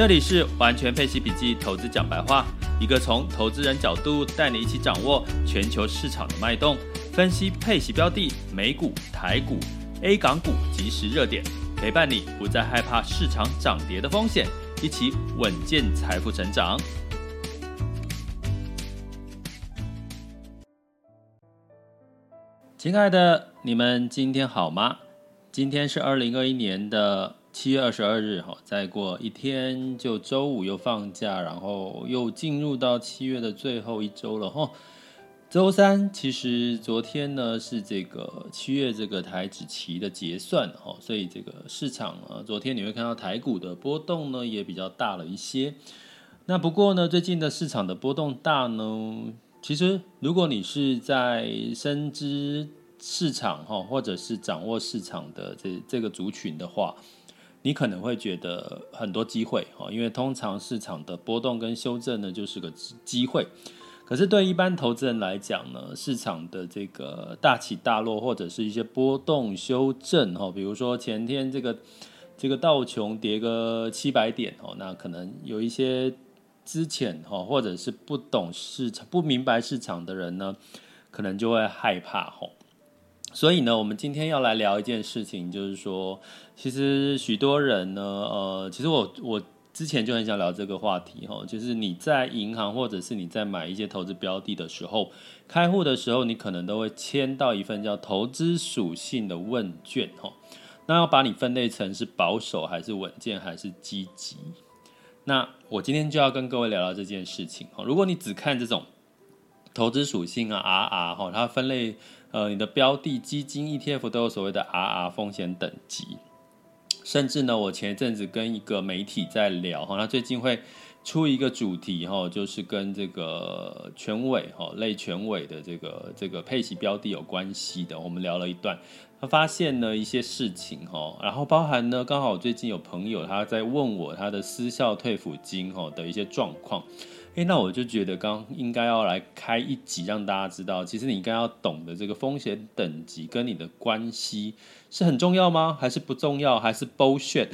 这里是完全配息笔记投资讲白话，一个从投资人角度带你一起掌握全球市场的脉动，分析配息标的、美股、台股、A 港股即时热点，陪伴你不再害怕市场涨跌的风险，一起稳健财富成长。亲爱的，你们今天好吗？今天是二零二一年的。七月二十二日，哈，再过一天就周五又放假，然后又进入到七月的最后一周了，哈。周三其实昨天呢是这个七月这个台指期的结算，哈，所以这个市场啊，昨天你会看到台股的波动呢也比较大了一些。那不过呢，最近的市场的波动大呢，其实如果你是在深知市场哈，或者是掌握市场的这这个族群的话。你可能会觉得很多机会哈，因为通常市场的波动跟修正呢，就是个机会。可是对一般投资人来讲呢，市场的这个大起大落或者是一些波动修正哈，比如说前天这个这个道琼跌个七百点哦，那可能有一些之前哈或者是不懂市场、不明白市场的人呢，可能就会害怕哈。所以呢，我们今天要来聊一件事情，就是说，其实许多人呢，呃，其实我我之前就很想聊这个话题哈，就是你在银行或者是你在买一些投资标的的时候，开户的时候，你可能都会签到一份叫投资属性的问卷哈，那要把你分类成是保守还是稳健还是积极。那我今天就要跟各位聊聊这件事情哈，如果你只看这种投资属性啊，RR 哈，它分类。呃，你的标的基金 ETF 都有所谓的 RR 风险等级，甚至呢，我前一阵子跟一个媒体在聊哈，那最近会出一个主题哈，就是跟这个权威哈类权威的这个这个配息标的有关系的，我们聊了一段，他发现了一些事情哈，然后包含呢，刚好最近有朋友他在问我他的私校退抚金哈的一些状况。诶，那我就觉得刚应该要来开一集，让大家知道，其实你应该要懂得这个风险等级跟你的关系是很重要吗？还是不重要？还是 bullshit？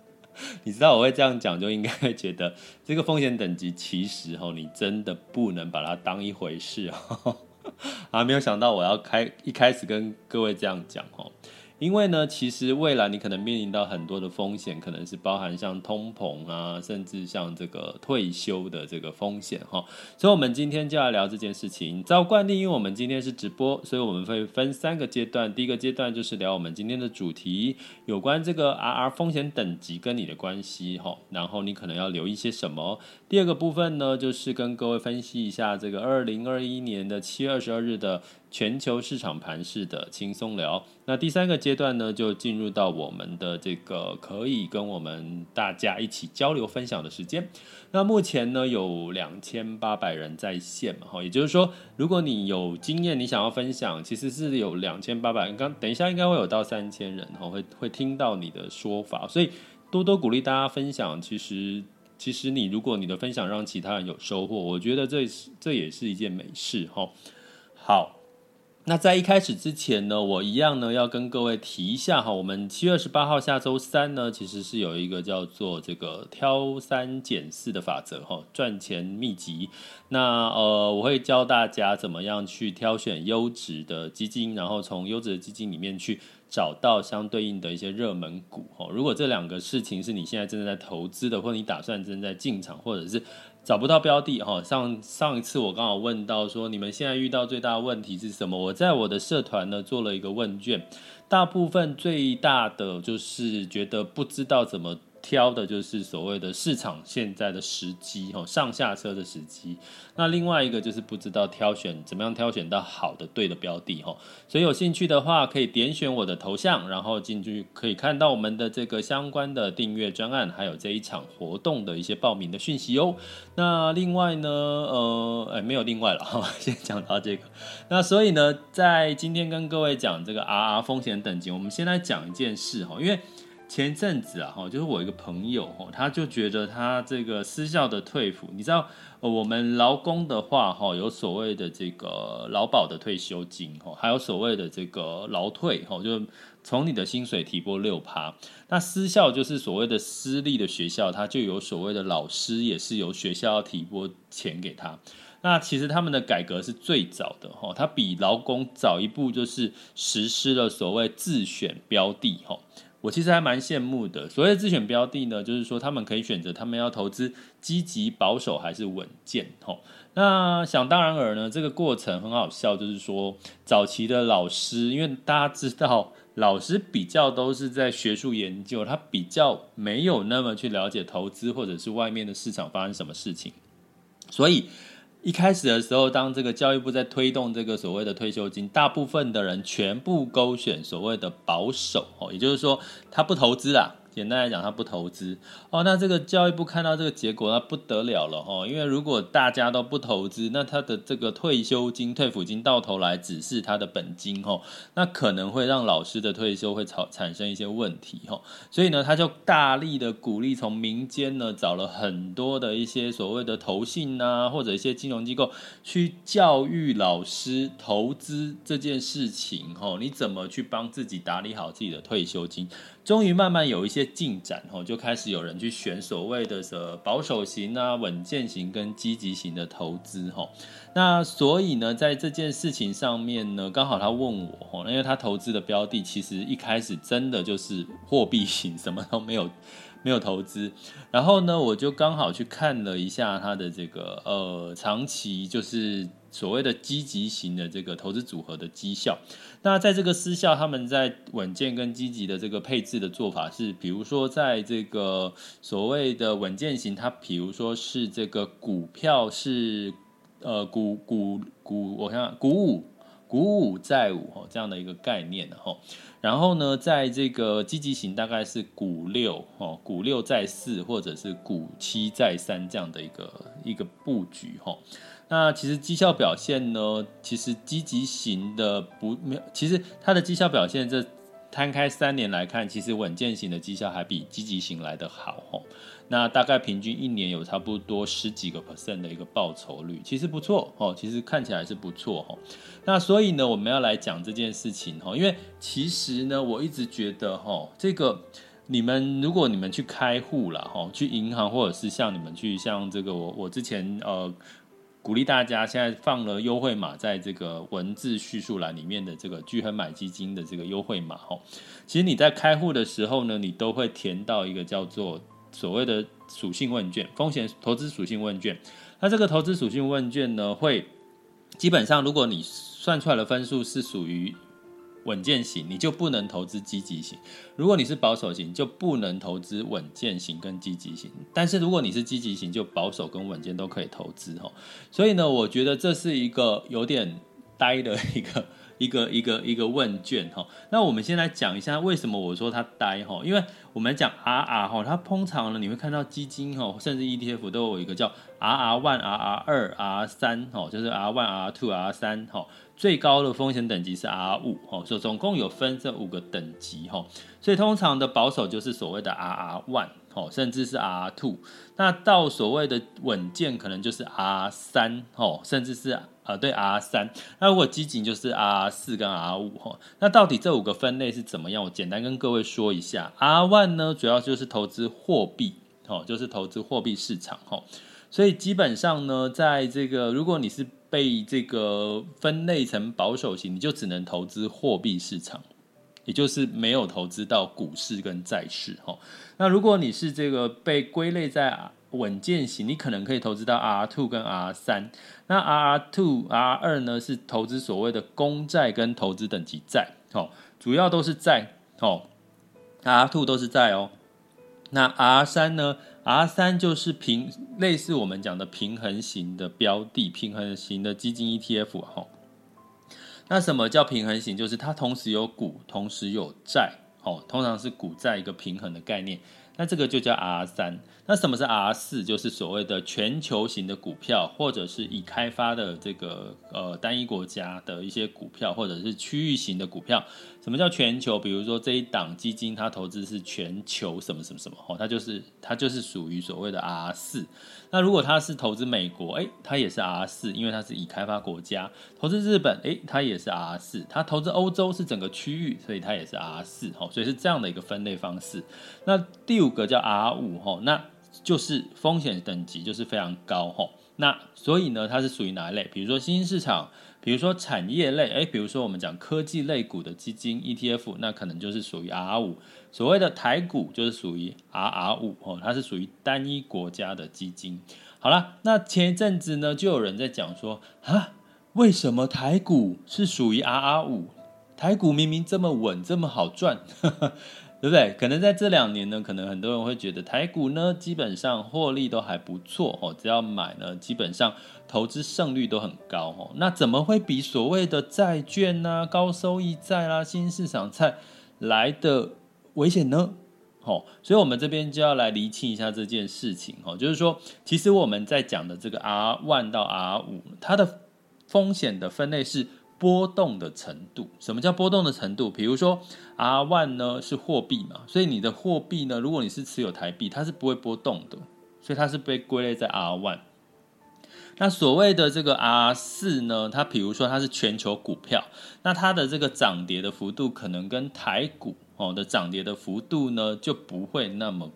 你知道我会这样讲，就应该会觉得这个风险等级其实，你真的不能把它当一回事哦。啊，没有想到我要开一开始跟各位这样讲哦。因为呢，其实未来你可能面临到很多的风险，可能是包含像通膨啊，甚至像这个退休的这个风险哈。所以，我们今天就要聊这件事情。照惯例，因为我们今天是直播，所以我们会分三个阶段。第一个阶段就是聊我们今天的主题，有关这个 RR 风险等级跟你的关系哈。然后你可能要留意些什么。第二个部分呢，就是跟各位分析一下这个二零二一年的七月二十二日的。全球市场盘势的轻松聊，那第三个阶段呢，就进入到我们的这个可以跟我们大家一起交流分享的时间。那目前呢，有两千八百人在线嘛，哈，也就是说，如果你有经验，你想要分享，其实是有两千八百人。刚等一下应该会有到三千人，哈，会会听到你的说法，所以多多鼓励大家分享。其实，其实你如果你的分享让其他人有收获，我觉得这这也是一件美事，哈。好。那在一开始之前呢，我一样呢要跟各位提一下哈，我们七月二十八号下周三呢，其实是有一个叫做这个挑三拣四的法则哈，赚钱秘籍。那呃，我会教大家怎么样去挑选优质的基金，然后从优质的基金里面去找到相对应的一些热门股哈。如果这两个事情是你现在正在投资的，或你打算正在进场，或者是找不到标的哈，上上一次我刚好问到说，你们现在遇到最大的问题是什么？我在我的社团呢做了一个问卷，大部分最大的就是觉得不知道怎么挑的就是所谓的市场现在的时机哈，上下车的时机。那另外一个就是不知道挑选怎么样挑选到好的对的标的哦。所以有兴趣的话，可以点选我的头像，然后进去可以看到我们的这个相关的订阅专案，还有这一场活动的一些报名的讯息哦。那另外呢，呃，哎，没有另外了哈，先讲到这个。那所以呢，在今天跟各位讲这个 RR 风险等级，我们先来讲一件事哈，因为。前阵子啊，哈，就是我一个朋友，哈，他就觉得他这个私校的退抚，你知道，我们劳工的话，哈，有所谓的这个劳保的退休金，哈，还有所谓的这个劳退，哈，就从你的薪水提拨六趴。那私校就是所谓的私立的学校，他就有所谓的老师也是由学校提拨钱给他。那其实他们的改革是最早的，哈，他比劳工早一步，就是实施了所谓自选标的，哈。我其实还蛮羡慕的。所谓自选标的呢，就是说他们可以选择他们要投资积极、保守还是稳健。吼，那想当然尔呢，这个过程很好笑，就是说早期的老师，因为大家知道老师比较都是在学术研究，他比较没有那么去了解投资或者是外面的市场发生什么事情，所以。一开始的时候，当这个教育部在推动这个所谓的退休金，大部分的人全部勾选所谓的保守哦，也就是说他不投资啦。简单来讲，他不投资。哦，那这个教育部看到这个结果，那不得了了哦，因为如果大家都不投资，那他的这个退休金、退抚金到头来只是他的本金哦，那可能会让老师的退休会产产生一些问题哦，所以呢，他就大力的鼓励从民间呢找了很多的一些所谓的投信啊，或者一些金融机构去教育老师投资这件事情哦，你怎么去帮自己打理好自己的退休金？终于慢慢有一些进展，吼，就开始有人去选所谓的什保守型啊、稳健型跟积极型的投资，吼。那所以呢，在这件事情上面呢，刚好他问我，吼，因为他投资的标的其实一开始真的就是货币型，什么都没有。没有投资，然后呢，我就刚好去看了一下他的这个呃长期就是所谓的积极型的这个投资组合的绩效。那在这个私校，他们在稳健跟积极的这个配置的做法是，比如说在这个所谓的稳健型，它比如说是这个股票是呃股股股，我看股五股五债五哦这样的一个概念哈。然后呢，在这个积极型大概是股六哦，股六债四，或者是股七债三这样的一个一个布局哈。那其实绩效表现呢，其实积极型的不没有，其实它的绩效表现这摊开三年来看，其实稳健型的绩效还比积极型来得好哈。那大概平均一年有差不多十几个 percent 的一个报酬率，其实不错哦，其实看起来是不错哦。那所以呢，我们要来讲这件事情哈，因为其实呢，我一直觉得哈，这个你们如果你们去开户了哈，去银行或者是像你们去像这个我我之前呃鼓励大家现在放了优惠码在这个文字叙述栏里面的这个巨亨买基金的这个优惠码哦，其实你在开户的时候呢，你都会填到一个叫做。所谓的属性问卷，风险投资属性问卷，那这个投资属性问卷呢，会基本上，如果你算出来的分数是属于稳健型，你就不能投资积极型；如果你是保守型，就不能投资稳健型跟积极型。但是如果你是积极型，就保守跟稳健都可以投资哈。所以呢，我觉得这是一个有点呆的一个。一个一个一个问卷哈，那我们先来讲一下为什么我说它呆哈，因为我们讲 RR 哈，它通常呢你会看到基金哈，甚至 ETF 都有一个叫 RR one、RR 二、RR 三哈，就是 RR one、RR two、RR 三哈，最高的风险等级是 R 五哦，所以总共有分这五个等级哈，所以通常的保守就是所谓的 RR one。哦，甚至是 R two，那到所谓的稳健可能就是 R 三哦，甚至是呃对 R 三，那如果积极就是 R 四跟 R 五哈，那到底这五个分类是怎么样？我简单跟各位说一下，R one 呢主要就是投资货币，哦，就是投资货币市场哈，所以基本上呢，在这个如果你是被这个分类成保守型，你就只能投资货币市场。也就是没有投资到股市跟债市哈。那如果你是这个被归类在稳健型，你可能可以投资到 R two 跟 R 三。那 R two、R 二呢是投资所谓的公债跟投资等级债，主要都是债哦。R two 都是债哦。那 R 三呢？R 三就是平类似我们讲的平衡型的标的，平衡型的基金 ETF 哈。那什么叫平衡型？就是它同时有股，同时有债，哦，通常是股债一个平衡的概念。那这个就叫 R 三。那什么是 R 四？就是所谓的全球型的股票，或者是已开发的这个呃单一国家的一些股票，或者是区域型的股票。什么叫全球？比如说这一档基金，它投资是全球什么什么什么哦，它就是它就是属于所谓的 R 四。那如果它是投资美国，诶，它也是 R 四，因为它是已开发国家。投资日本，诶，它也是 R 四。它投资欧洲是整个区域，所以它也是 R 四。哦，所以是这样的一个分类方式。那第五个叫 R 五，哦，那。就是风险等级就是非常高吼，那所以呢，它是属于哪一类？比如说新兴市场，比如说产业类，诶，比如说我们讲科技类股的基金 ETF，那可能就是属于 R 五。所谓的台股就是属于 RR 五哦，它是属于单一国家的基金。好了，那前一阵子呢，就有人在讲说啊，为什么台股是属于 RR 五？台股明明这么稳，这么好赚。对不对？可能在这两年呢，可能很多人会觉得台股呢，基本上获利都还不错哦。只要买呢，基本上投资胜率都很高哦。那怎么会比所谓的债券、啊、高收益债啦、啊、新市场债来的危险呢？哦，所以我们这边就要来厘清一下这件事情哦。就是说，其实我们在讲的这个 R one 到 R 五，它的风险的分类是。波动的程度，什么叫波动的程度？比如说 R one 呢是货币嘛，所以你的货币呢，如果你是持有台币，它是不会波动的，所以它是被归类在 R one。那所谓的这个 R 四呢，它比如说它是全球股票，那它的这个涨跌的幅度可能跟台股哦的涨跌的幅度呢就不会那么。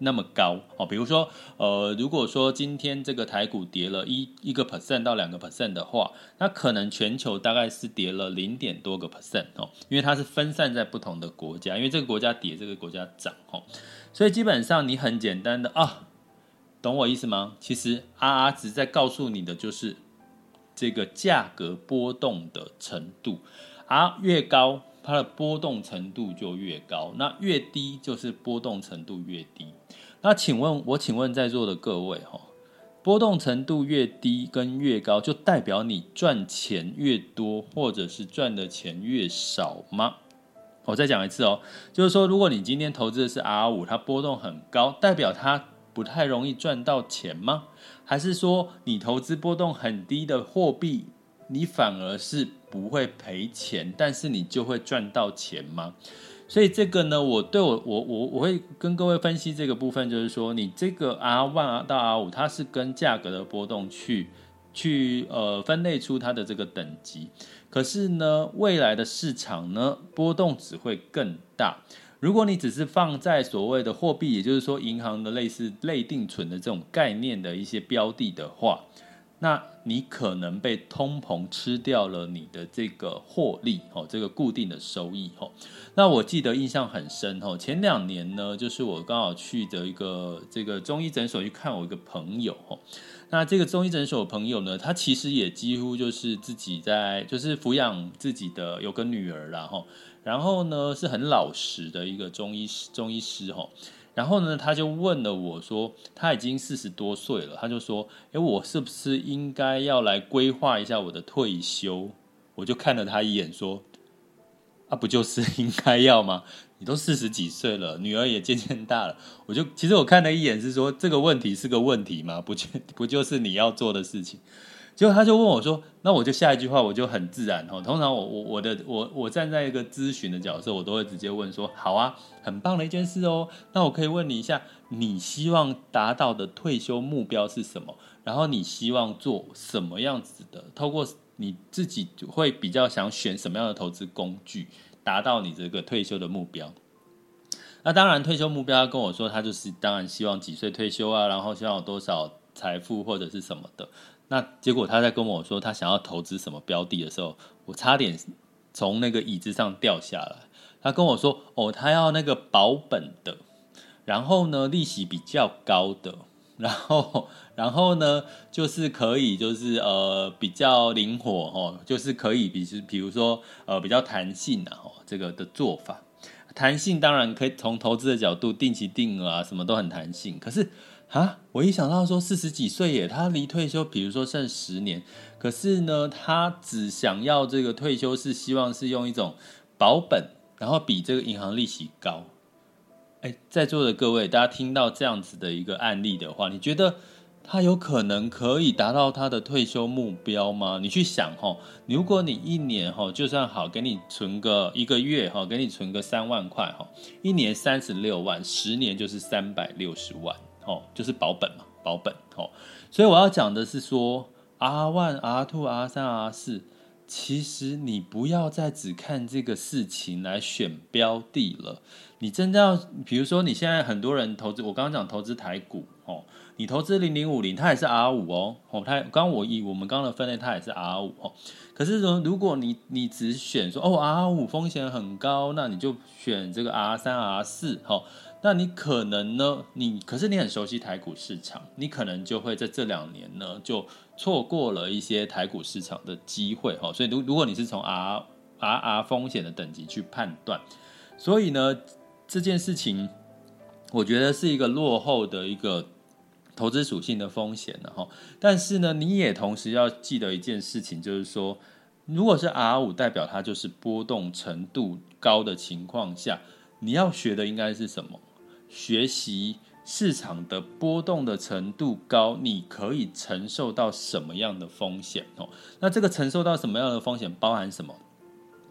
那么高哦，比如说，呃，如果说今天这个台股跌了一一个 percent 到两个 percent 的话，那可能全球大概是跌了零点多个 percent 哦，因为它是分散在不同的国家，因为这个国家跌，这个国家涨哦，所以基本上你很简单的啊，懂我意思吗？其实 RR 值在告诉你的就是这个价格波动的程度，R 越高，它的波动程度就越高，那越低就是波动程度越低。那请问，我请问在座的各位哈，波动程度越低跟越高，就代表你赚钱越多，或者是赚的钱越少吗？我再讲一次哦，就是说，如果你今天投资的是 R 五，它波动很高，代表它不太容易赚到钱吗？还是说你投资波动很低的货币，你反而是不会赔钱，但是你就会赚到钱吗？所以这个呢，我对我我我我会跟各位分析这个部分，就是说，你这个 R one 到 R 五，它是跟价格的波动去去呃分类出它的这个等级。可是呢，未来的市场呢，波动只会更大。如果你只是放在所谓的货币，也就是说银行的类似类定存的这种概念的一些标的的话，那你可能被通膨吃掉了你的这个获利哦，这个固定的收益哦。那我记得印象很深哦，前两年呢，就是我刚好去的一个这个中医诊所去看我一个朋友哦。那这个中医诊所的朋友呢，他其实也几乎就是自己在就是抚养自己的有个女儿啦哈，然后呢是很老实的一个中医师中医师哈。然后呢，他就问了我说：“他已经四十多岁了，他就说，诶，我是不是应该要来规划一下我的退休？”我就看了他一眼，说：“啊，不就是 应该要吗？你都四十几岁了，女儿也渐渐大了。”我就其实我看了一眼，是说这个问题是个问题吗？不就不就是你要做的事情？结果他就问我说：“那我就下一句话，我就很自然哦。通常我我我的我我站在一个咨询的角色，我都会直接问说：好啊，很棒的一件事哦。那我可以问你一下，你希望达到的退休目标是什么？然后你希望做什么样子的？透过你自己会比较想选什么样的投资工具，达到你这个退休的目标？那当然，退休目标他跟我说，他就是当然希望几岁退休啊，然后希望有多少财富或者是什么的。”那结果他在跟我说他想要投资什么标的的时候，我差点从那个椅子上掉下来。他跟我说：“哦，他要那个保本的，然后呢，利息比较高的，然后然后呢，就是可以就是呃比较灵活哦，就是可以比比如说呃比较弹性啊，这个的做法。”弹性当然可以从投资的角度，定期定额啊，什么都很弹性。可是啊，我一想到说四十几岁耶，他离退休，比如说剩十年，可是呢，他只想要这个退休是希望是用一种保本，然后比这个银行利息高。哎，在座的各位，大家听到这样子的一个案例的话，你觉得？他有可能可以达到他的退休目标吗？你去想哈，如果你一年哈，就算好给你存个一个月哈，给你存个三万块哈，一年三十六万，十年就是三百六十万哦，就是保本嘛，保本哦。所以我要讲的是说，R one、R two、R 三、R 四，其实你不要再只看这个事情来选标的了。你真的要，比如说你现在很多人投资，我刚刚讲投资台股哦。你投资零零五零，它也是 R 五哦，哦，它刚我以我们刚刚的分类，它也是 R 五哦。可是说，如果你你只选说哦 R 五风险很高，那你就选这个 R 三 R 四哈，那你可能呢，你可是你很熟悉台股市场，你可能就会在这两年呢就错过了一些台股市场的机会哈。所以如如果你是从 R R R 风险的等级去判断，所以呢这件事情，我觉得是一个落后的一个。投资属性的风险的哈，但是呢，你也同时要记得一件事情，就是说，如果是 R 五，代表它就是波动程度高的情况下，你要学的应该是什么？学习市场的波动的程度高，你可以承受到什么样的风险哦？那这个承受到什么样的风险，包含什么？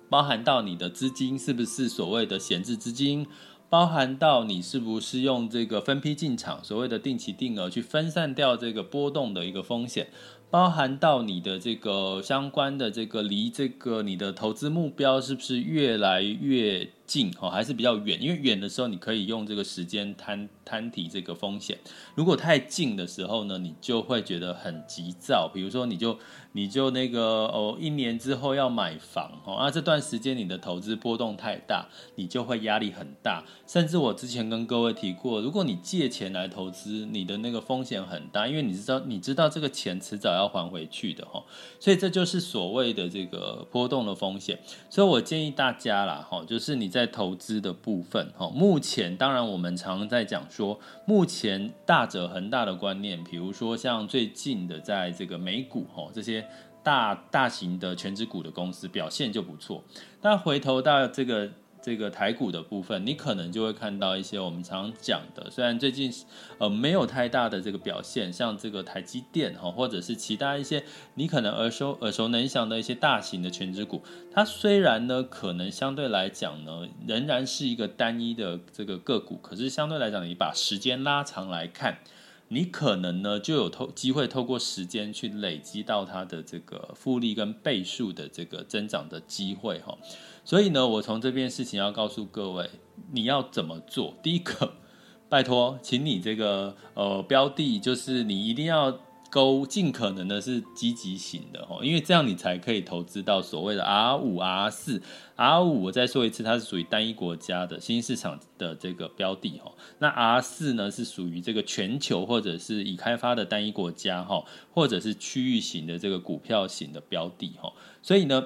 包含到你的资金是不是所谓的闲置资金？包含到你是不是用这个分批进场，所谓的定期定额去分散掉这个波动的一个风险，包含到你的这个相关的这个离这个你的投资目标是不是越来越近哦，还是比较远？因为远的时候你可以用这个时间摊摊提这个风险，如果太近的时候呢，你就会觉得很急躁。比如说你就。你就那个哦，一年之后要买房哦，啊，这段时间你的投资波动太大，你就会压力很大。甚至我之前跟各位提过，如果你借钱来投资，你的那个风险很大，因为你知道，你知道这个钱迟早要还回去的哈。所以这就是所谓的这个波动的风险。所以我建议大家啦，哈，就是你在投资的部分哈，目前当然我们常在讲说，目前大者恒大的观念，比如说像最近的在这个美股哈这些。大大型的全职股的公司表现就不错，但回头到这个这个台股的部分，你可能就会看到一些我们常讲的，虽然最近呃没有太大的这个表现，像这个台积电哈，或者是其他一些你可能耳熟耳熟能详的一些大型的权值股，它虽然呢可能相对来讲呢仍然是一个单一的这个个股，可是相对来讲，你把时间拉长来看。你可能呢就有透机会透过时间去累积到它的这个复利跟倍数的这个增长的机会哈，所以呢，我从这边事情要告诉各位，你要怎么做？第一个，拜托，请你这个呃标的，就是你一定要。勾尽可能的是积极型的哦，因为这样你才可以投资到所谓的 R 五、R 四、R 五。我再说一次，它是属于单一国家的新市场的这个标的哦。那 R 四呢是属于这个全球或者是已开发的单一国家哈，或者是区域型的这个股票型的标的哈。所以呢。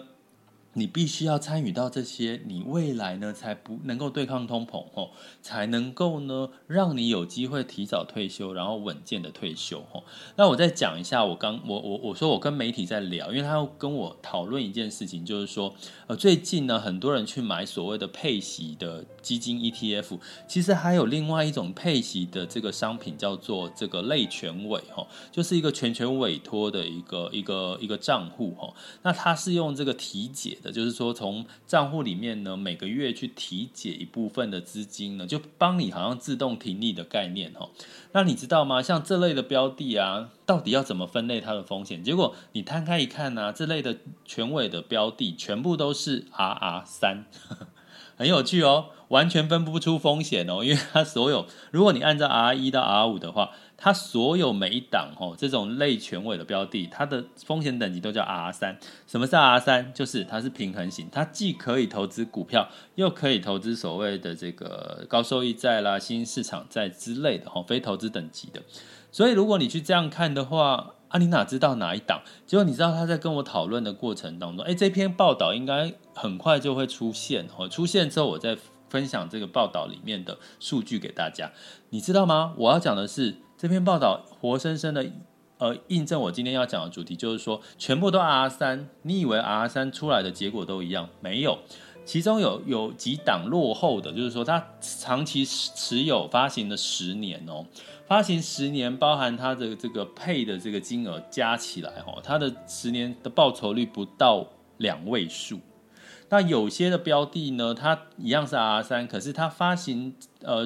你必须要参与到这些，你未来呢才不能够对抗通膨吼，才能够呢让你有机会提早退休，然后稳健的退休吼。那我再讲一下我，刚我我我说我跟媒体在聊，因为他要跟我讨论一件事情，就是说呃最近呢很多人去买所谓的配息的基金 ETF，其实还有另外一种配息的这个商品叫做这个类全委吼，就是一个全权委托的一个一个一个账户吼。那它是用这个体解的。就是说，从账户里面呢，每个月去提解一部分的资金呢，就帮你好像自动停利的概念哈。那你知道吗？像这类的标的啊，到底要怎么分类它的风险？结果你摊开一看呢，啊，这类的权委的标的全部都是 RR 三，很有趣哦，完全分不出风险哦，因为它所有，如果你按照 R 一到 R 五的话。它所有每一档哦，这种类权委的标的，它的风险等级都叫 R 三。什么是 R 三？就是它是平衡型，它既可以投资股票，又可以投资所谓的这个高收益债啦、新兴市场债之类的哈，非投资等级的。所以如果你去这样看的话，啊，你哪知道哪一档？结果你知道他在跟我讨论的过程当中，哎，这篇报道应该很快就会出现哦。出现之后，我再分享这个报道里面的数据给大家。你知道吗？我要讲的是这篇报道活生生的呃印证我今天要讲的主题，就是说全部都 R 三，你以为 R 三出来的结果都一样？没有。其中有有几档落后的，就是说它长期持有发行的十年哦，发行十年包含它的这个配的这个金额加起来哦，它的十年的报酬率不到两位数。那有些的标的呢，它一样是 R 三，可是它发行呃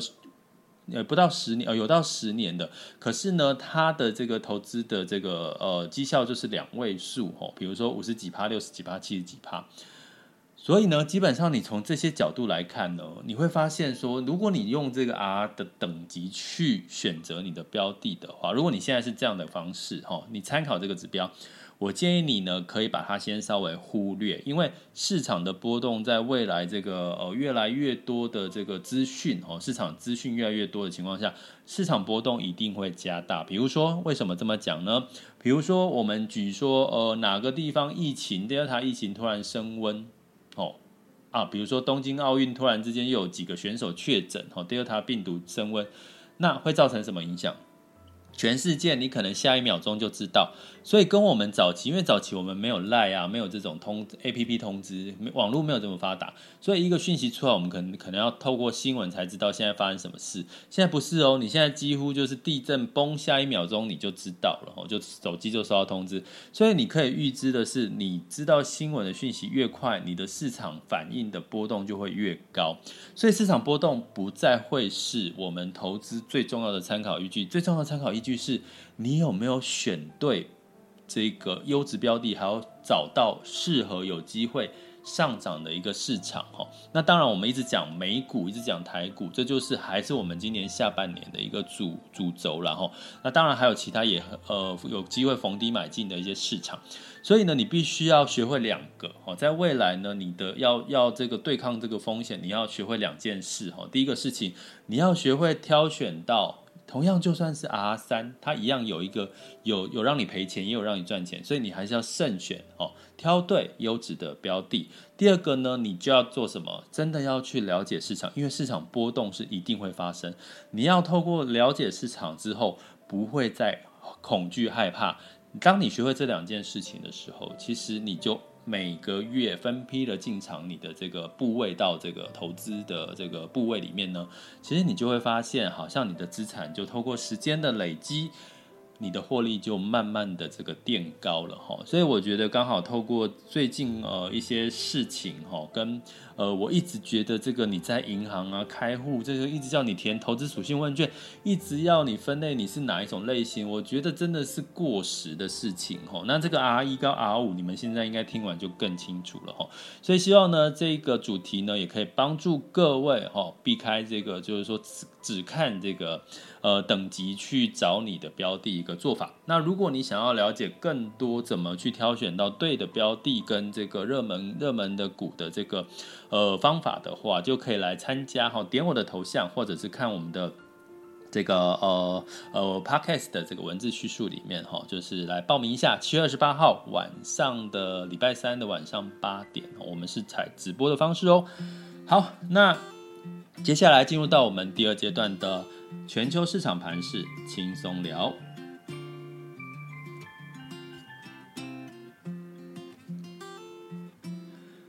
呃不到十年，呃有到十年的，可是呢它的这个投资的这个呃绩效就是两位数哦，比如说五十几趴、六十几趴、七十几趴。所以呢，基本上你从这些角度来看呢，你会发现说，如果你用这个 R 的等级去选择你的标的的话，如果你现在是这样的方式哈，你参考这个指标，我建议你呢可以把它先稍微忽略，因为市场的波动在未来这个呃越来越多的这个资讯哦，市场资讯越来越多的情况下，市场波动一定会加大。比如说，为什么这么讲呢？比如说，我们举说呃哪个地方疫情，第二台疫情突然升温。哦，啊，比如说东京奥运突然之间又有几个选手确诊，哦，Delta 病毒升温，那会造成什么影响？全世界你可能下一秒钟就知道，所以跟我们早期，因为早期我们没有 Line 啊，没有这种通 APP 通知，网络没有这么发达，所以一个讯息出来，我们可能可能要透过新闻才知道现在发生什么事。现在不是哦，你现在几乎就是地震崩，下一秒钟你就知道了，就手机就收到通知，所以你可以预知的是，你知道新闻的讯息越快，你的市场反应的波动就会越高，所以市场波动不再会是我们投资最重要的参考依据，最重要的参考依据。是你有没有选对这个优质标的，还要找到适合有机会上涨的一个市场哈。那当然，我们一直讲美股，一直讲台股，这就是还是我们今年下半年的一个主主轴。然后，那当然还有其他也呃有机会逢低买进的一些市场。所以呢，你必须要学会两个哦，在未来呢，你的要要这个对抗这个风险，你要学会两件事哈。第一个事情，你要学会挑选到。同样，就算是 R 三，它一样有一个有有让你赔钱，也有让你赚钱，所以你还是要慎选哦，挑对优质的标的。第二个呢，你就要做什么？真的要去了解市场，因为市场波动是一定会发生。你要透过了解市场之后，不会再恐惧害怕。当你学会这两件事情的时候，其实你就。每个月分批的进场，你的这个部位到这个投资的这个部位里面呢，其实你就会发现，好像你的资产就透过时间的累积。你的获利就慢慢的这个垫高了哈，所以我觉得刚好透过最近呃一些事情哈，跟呃我一直觉得这个你在银行啊开户，这个一直叫你填投资属性问卷，一直要你分类你是哪一种类型，我觉得真的是过时的事情哈。那这个 R 一跟 R 五，你们现在应该听完就更清楚了哈。所以希望呢这个主题呢也可以帮助各位哈避开这个就是说只看这个。呃，等级去找你的标的一个做法。那如果你想要了解更多怎么去挑选到对的标的跟这个热门热门的股的这个呃方法的话，就可以来参加哈，点我的头像或者是看我们的这个呃呃 Podcast 的这个文字叙述里面哈，就是来报名一下。七月二十八号晚上的礼拜三的晚上八点，我们是采直播的方式哦。好，那接下来进入到我们第二阶段的。全球市场盘势轻松聊。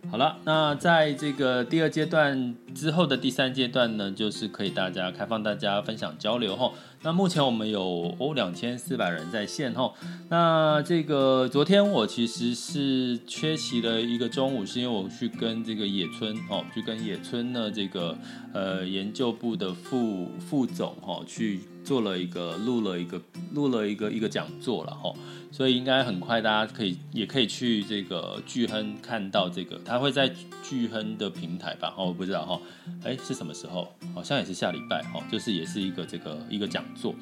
好了，那在这个第二阶段之后的第三阶段呢，就是可以大家开放大家分享交流哈。那目前我们有哦两千四百人在线哈。那这个昨天我其实是缺席了一个中午，是因为我去跟这个野村哦，去跟野村呢这个呃研究部的副副总哈去做了一个录了一个录了一个一个讲座了哈。所以应该很快大家可以也可以去这个巨亨看到这个，他会在巨亨的平台吧？哦，我不知道哈，哎是什么时候？好像也是下礼拜哈，就是也是一个这个一个讲。座，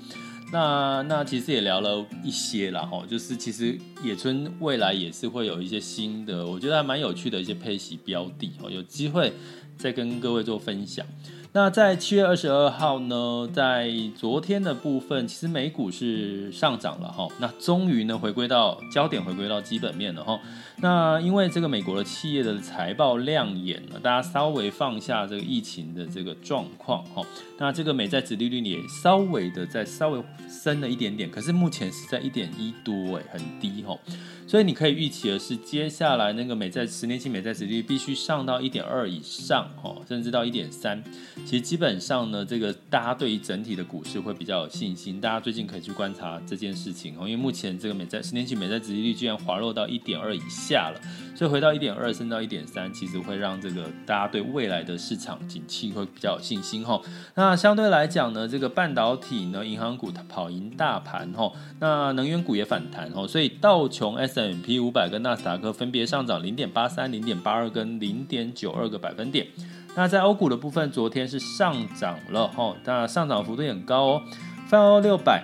那那其实也聊了一些啦，哈，就是其实野村未来也是会有一些新的，我觉得还蛮有趣的一些配息标的，哦，有机会再跟各位做分享。那在七月二十二号呢，在昨天的部分，其实美股是上涨了哈。那终于呢，回归到焦点，回归到基本面了哈。那因为这个美国的企业的财报亮眼了，大家稍微放下这个疫情的这个状况哈。那这个美债殖利率也稍微的在稍微升了一点点，可是目前是在一点一多哎，很低哈。所以你可以预期的是，接下来那个美债十年期美债殖利率必须上到一点二以上，哦，甚至到一点三。其实基本上呢，这个大家对于整体的股市会比较有信心。大家最近可以去观察这件事情哦，因为目前这个美债十年期美债殖利率居然滑落到一点二以下了，所以回到一点二，升到一点三，其实会让这个大家对未来的市场景气会比较有信心哈。那相对来讲呢，这个半导体呢，银行股跑赢大盘哈，那能源股也反弹哦，所以道琼 s m p 五百跟纳斯达克分别上涨零点八三、零点八二跟零点九二个百分点。那在欧股的部分，昨天是上涨了哈，那上涨幅度也很高哦。泛欧六百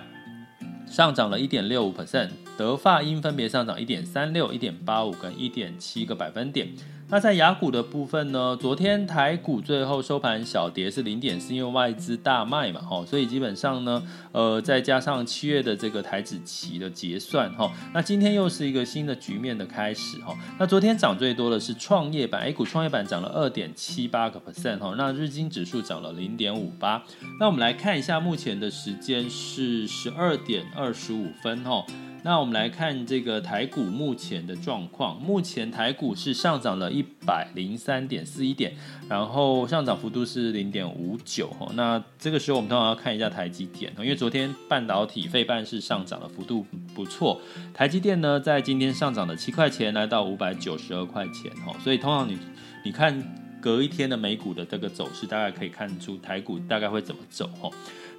上涨了一点六五 percent，德发英分别上涨一点三六、一点八五跟一点七个百分点。那在雅股的部分呢？昨天台股最后收盘小跌是零点四，因为外资大卖嘛，吼，所以基本上呢，呃，再加上七月的这个台指期的结算，哈，那今天又是一个新的局面的开始，哈。那昨天涨最多的是创业板，A 股创业板涨了二点七八个 percent，哈，那日经指数涨了零点五八。那我们来看一下，目前的时间是十二点二十五分，哈。那我们来看这个台股目前的状况，目前台股是上涨了一百零三点四一点，然后上涨幅度是零点五九。那这个时候我们通常要看一下台积电，因为昨天半导体费半是上涨的幅度不错，台积电呢在今天上涨了七块钱，来到五百九十二块钱。所以通常你你看隔一天的美股的这个走势，大概可以看出台股大概会怎么走。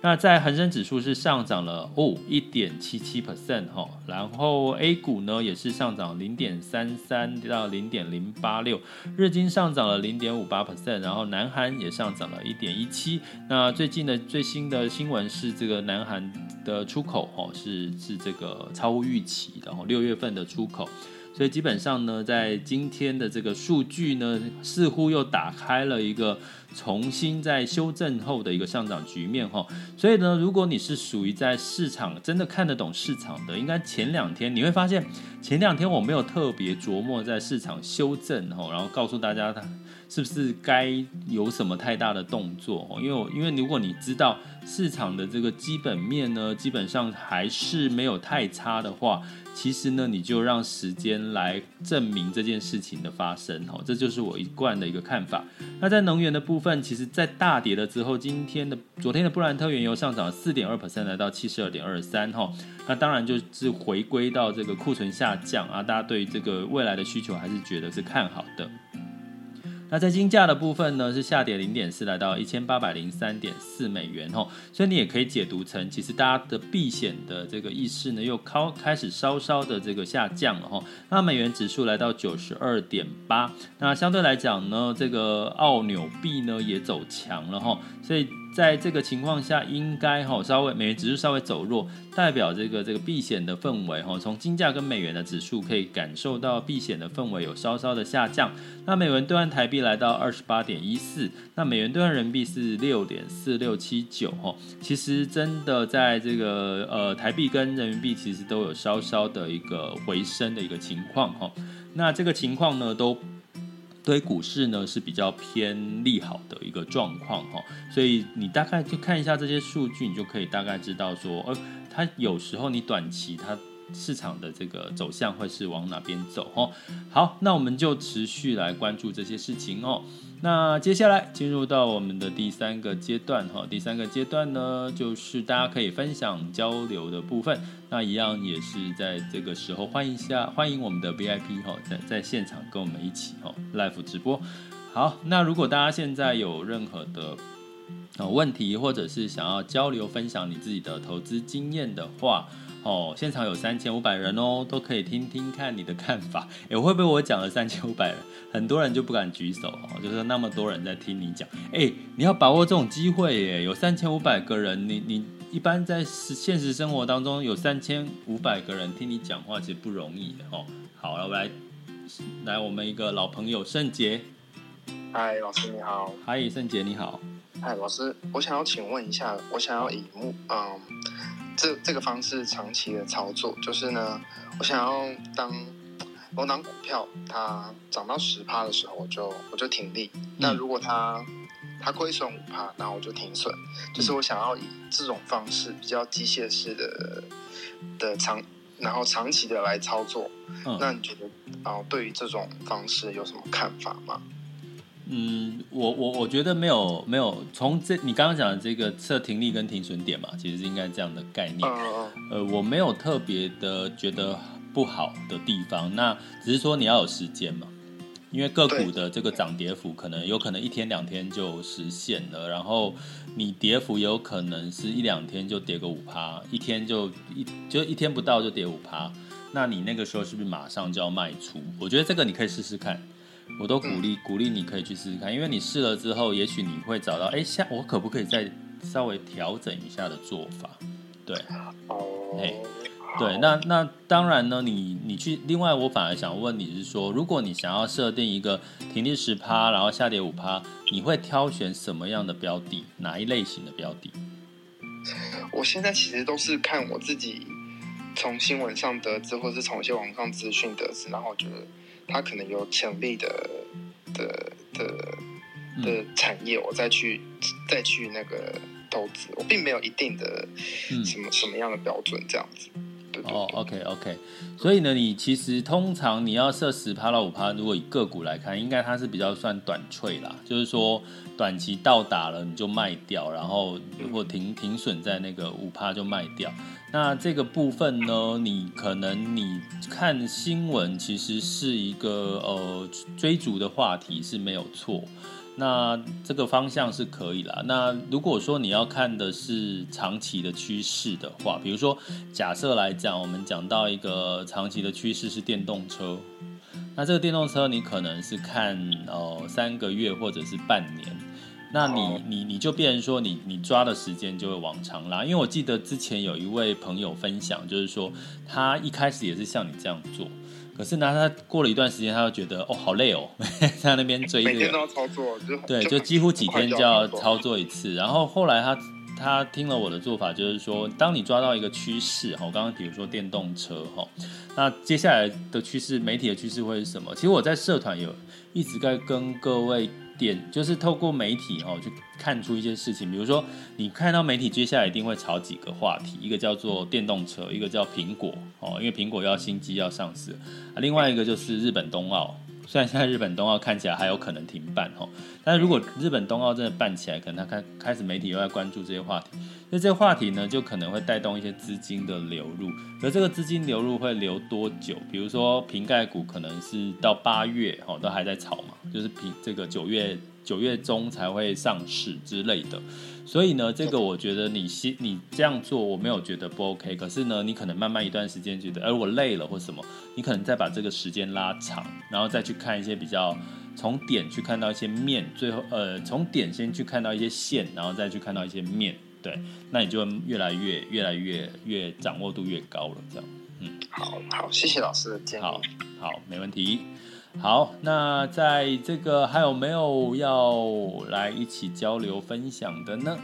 那在恒生指数是上涨了哦一点七七 percent 哈，然后 A 股呢也是上涨零点三三到零点零八六，日经上涨了零点五八 percent，然后南韩也上涨了一点一七。那最近的最新的新闻是这个南韩的出口哦是是这个超乎预期的哦，六月份的出口。所以基本上呢，在今天的这个数据呢，似乎又打开了一个重新在修正后的一个上涨局面哈。所以呢，如果你是属于在市场真的看得懂市场的，应该前两天你会发现，前两天我没有特别琢磨在市场修正哈，然后告诉大家它是不是该有什么太大的动作，因为因为如果你知道市场的这个基本面呢，基本上还是没有太差的话。其实呢，你就让时间来证明这件事情的发生，哦，这就是我一贯的一个看法。那在能源的部分，其实，在大跌了之后，今天的昨天的布兰特原油上涨了四点二 percent，来到七十二点二三，哈，那当然就是回归到这个库存下降啊，大家对这个未来的需求还是觉得是看好的。那在金价的部分呢，是下跌零点四，来到一千八百零三点四美元吼，所以你也可以解读成，其实大家的避险的这个意识呢，又开开始稍稍的这个下降了哈。那美元指数来到九十二点八，那相对来讲呢，这个澳纽币呢也走强了哈，所以。在这个情况下，应该哈稍微美元指数稍微走弱，代表这个这个避险的氛围哈，从金价跟美元的指数可以感受到避险的氛围有稍稍的下降。那美元兑换台币来到二十八点一四，那美元兑换人民币是六点四六七九哈。其实真的在这个呃台币跟人民币其实都有稍稍的一个回升的一个情况哈。那这个情况呢都。所以股市呢是比较偏利好的一个状况哈，所以你大概就看一下这些数据，你就可以大概知道说，呃，它有时候你短期它市场的这个走向会是往哪边走哈。好，那我们就持续来关注这些事情哦。那接下来进入到我们的第三个阶段哈，第三个阶段呢，就是大家可以分享交流的部分。那一样也是在这个时候欢迎一下欢迎我们的 VIP 哈，在在现场跟我们一起哈 live 直播。好，那如果大家现在有任何的问题，或者是想要交流分享你自己的投资经验的话。哦，现场有三千五百人哦，都可以听听看你的看法。诶，会不会我讲了三千五百人，很多人就不敢举手哦？就是那么多人在听你讲，诶，你要把握这种机会耶！有三千五百个人，你你一般在现实生活当中有三千五百个人听你讲话，其实不容易的哦。好了，我来来我们一个老朋友圣杰，嗨，老师你好，嗨，圣杰你好。嗨，老师，我想要请问一下，我想要以目嗯这这个方式长期的操作，就是呢，我想要当我当股票它涨到十趴的时候，我就我就停利。嗯、那如果它它亏损五趴，然后我就停损。就是我想要以这种方式比较机械式的的长，然后长期的来操作。嗯、那你觉得啊、呃，对于这种方式有什么看法吗？嗯，我我我觉得没有没有从这你刚刚讲的这个测停力跟停损点嘛，其实是应该这样的概念。呃，我没有特别的觉得不好的地方，那只是说你要有时间嘛，因为个股的这个涨跌幅可能有可能一天两天就实现了，然后你跌幅有可能是一两天就跌个五趴，一天就一就一天不到就跌五趴，那你那个时候是不是马上就要卖出？我觉得这个你可以试试看。我都鼓励鼓励你可以去试试看，因为你试了之后，也许你会找到，哎，下我可不可以再稍微调整一下的做法？对，哎，对，那那当然呢，你你去，另外我反而想问你是说，如果你想要设定一个停利十趴，然后下跌五趴，你会挑选什么样的标的？哪一类型的标的？我现在其实都是看我自己从新闻上得知，或是从一些网上资讯得知，然后我觉得。它可能有潜力的的的的产业，我再去再去那个投资，我并没有一定的什么什么样的标准这样子。对对对。哦，OK OK，所以呢，你其实通常你要设十趴到五趴，如果以个股来看，应该它是比较算短脆啦，就是说短期到达了你就卖掉，然后如果停停损在那个五趴就卖掉。那这个部分呢，你可能你看新闻，其实是一个呃追逐的话题是没有错。那这个方向是可以啦。那如果说你要看的是长期的趋势的话，比如说假设来讲，我们讲到一个长期的趋势是电动车，那这个电动车你可能是看呃三个月或者是半年。那你你你就变成说你你抓的时间就会往长拉，因为我记得之前有一位朋友分享，就是说他一开始也是像你这样做，可是呢他过了一段时间，他就觉得哦好累哦，在那边追这个，每天都要操作，就对，就几乎几天就要操作一次。然后后来他他听了我的做法，就是说当你抓到一个趋势哈，我刚刚比如说电动车哈，那接下来的趋势，媒体的趋势会是什么？其实我在社团有一直在跟各位。点就是透过媒体哦，去看出一些事情。比如说，你看到媒体接下来一定会炒几个话题，一个叫做电动车，一个叫苹果哦，因为苹果要新机要上市啊。另外一个就是日本冬奥，虽然现在日本冬奥看起来还有可能停办哦，但是如果日本冬奥真的办起来，可能他开开始媒体又在关注这些话题。那这个话题呢，就可能会带动一些资金的流入，而这个资金流入会流多久？比如说瓶盖股可能是到八月哦，都还在炒嘛，就是瓶这个九月九月中才会上市之类的。所以呢，这个我觉得你先你这样做，我没有觉得不 OK。可是呢，你可能慢慢一段时间觉得，哎，我累了或什么，你可能再把这个时间拉长，然后再去看一些比较从点去看到一些面，最后呃从点先去看到一些线，然后再去看到一些面。对，那你就越来越、越来越、越掌握度越高了，这样。嗯，好好，谢谢老师的建议。好，好，没问题。好，那在这个还有没有要来一起交流分享的呢？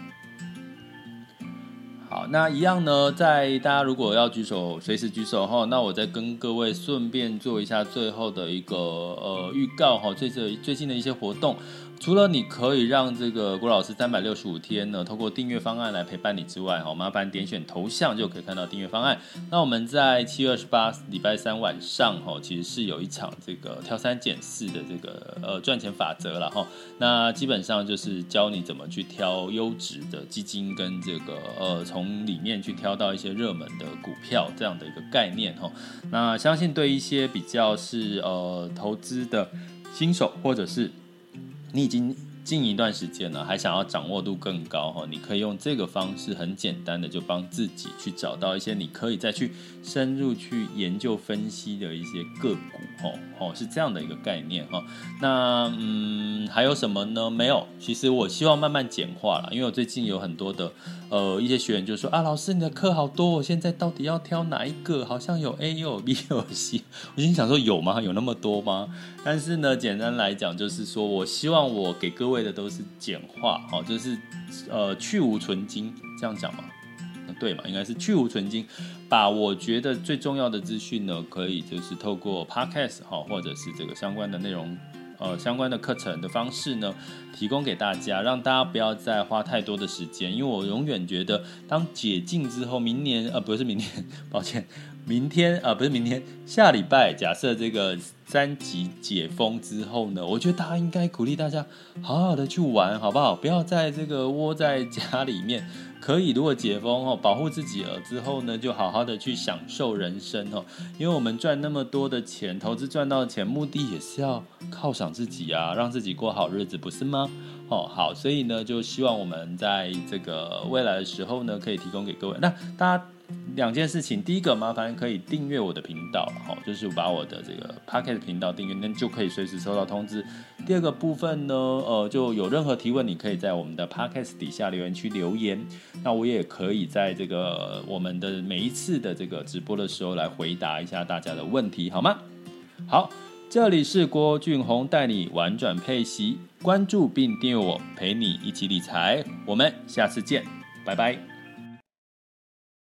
好，那一样呢，在大家如果要举手，随时举手哈。那我再跟各位顺便做一下最后的一个呃预告哈，最最最近的一些活动。除了你可以让这个郭老师三百六十五天呢，透过订阅方案来陪伴你之外，哈，麻烦点选头像就可以看到订阅方案。那我们在七月二十八礼拜三晚上，哈，其实是有一场这个挑三拣四的这个呃赚钱法则了哈。那基本上就是教你怎么去挑优质的基金，跟这个呃从里面去挑到一些热门的股票这样的一个概念哈。那相信对一些比较是呃投资的新手或者是你已经近一段时间了，还想要掌握度更高哈？你可以用这个方式，很简单的就帮自己去找到一些你可以再去深入去研究分析的一些个股哦哦，是这样的一个概念哈。那嗯，还有什么呢？没有。其实我希望慢慢简化了，因为我最近有很多的呃一些学员就说啊，老师你的课好多，我现在到底要挑哪一个？好像有 A 又有 B 又 有 C。我心想说有吗？有那么多吗？但是呢，简单来讲就是说我希望我给各位。的都是简化，好，就是呃去芜存菁，这样讲吗？对嘛，应该是去芜存菁，把我觉得最重要的资讯呢，可以就是透过 podcast 哈，或者是这个相关的内容。呃，相关的课程的方式呢，提供给大家，让大家不要再花太多的时间，因为我永远觉得，当解禁之后，明年呃不是明年，抱歉，明天啊、不是明天，下礼拜，假设这个三级解封之后呢，我觉得大家应该鼓励大家好好的去玩，好不好？不要在这个窝在家里面。可以，如果解封哦，保护自己了之后呢，就好好的去享受人生哦。因为我们赚那么多的钱，投资赚到的钱，目的也是要犒赏自己啊，让自己过好日子，不是吗？哦，好，所以呢，就希望我们在这个未来的时候呢，可以提供给各位。那大家。两件事情，第一个麻烦可以订阅我的频道，好，就是把我的这个 Pocket 频道订阅，那就可以随时收到通知。第二个部分呢，呃，就有任何提问，你可以在我们的 Pocket 底下留言区留言，那我也可以在这个我们的每一次的这个直播的时候来回答一下大家的问题，好吗？好，这里是郭俊宏带你玩转配息，关注并订阅我，陪你一起理财，我们下次见，拜拜。